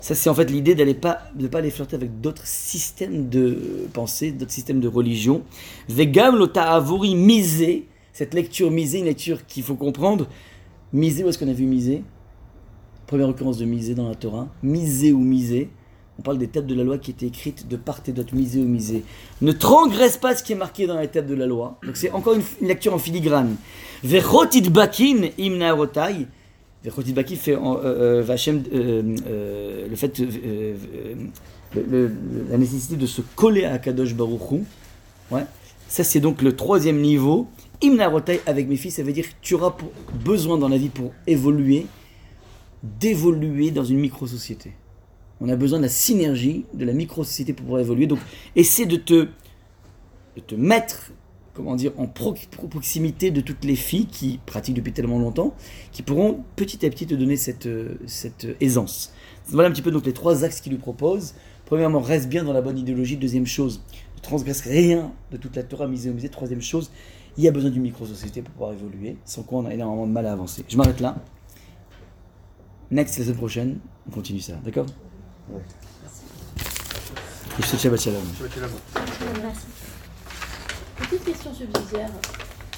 Ça, c'est en fait l'idée d'aller pas, de pas aller flirter avec d'autres systèmes de pensée, d'autres systèmes de religion. Vegam lota avori misé, cette lecture misée, une lecture qu'il faut comprendre. Misé, où est-ce qu'on a vu misé? Première occurrence de misé dans la Torah. Misé ou misé. On parle des tables de la loi qui étaient écrites de part et d'autre, misé ou misé. Ne transgresse pas ce qui est marqué dans les tables de la loi. Donc c'est encore une, lecture en filigrane. Vechotit bakin imna rotai. Vechotit bakin fait euh, euh, euh, le fait, la nécessité de se coller à Kadosh Baruch Hu. Ouais. Ça, c'est donc le troisième niveau. Imna rotai avec mes filles, ça veut dire tu auras besoin dans la vie pour évoluer, d'évoluer dans une micro-société. On a besoin de la synergie de la micro-société pour pouvoir évoluer. Donc, essaie de te, de te mettre, comment dire, en pro- pro- proximité de toutes les filles qui pratiquent depuis tellement longtemps, qui pourront petit à petit te donner cette, euh, cette euh, aisance. Voilà un petit peu donc les trois axes qu'il lui propose. Premièrement, reste bien dans la bonne idéologie. Deuxième chose, ne transgresse rien de toute la Torah misée au musée. Troisième chose, il y a besoin d'une micro-société pour pouvoir évoluer, sans quoi on a énormément de mal à avancer. Je m'arrête là. Next, la semaine prochaine, on continue ça, d'accord? Te Shabbat Shalom. Shabbat shalom. Merci. Petite question subsidiaire.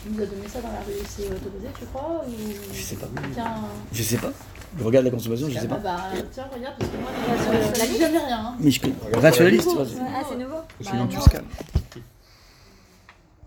Il nous a donné ça dans la rue, c'est autorisé, tu crois ou... Je sais pas. Tiens, Je sais pas. Je regarde la consommation, je sais Ah pas. bah tiens, regarde, parce que moi, sur je la dis jamais rien. hein. Mais je regarde sur la liste. tu vois. Ah, c'est nouveau Je suis dans Bah, Tuscane.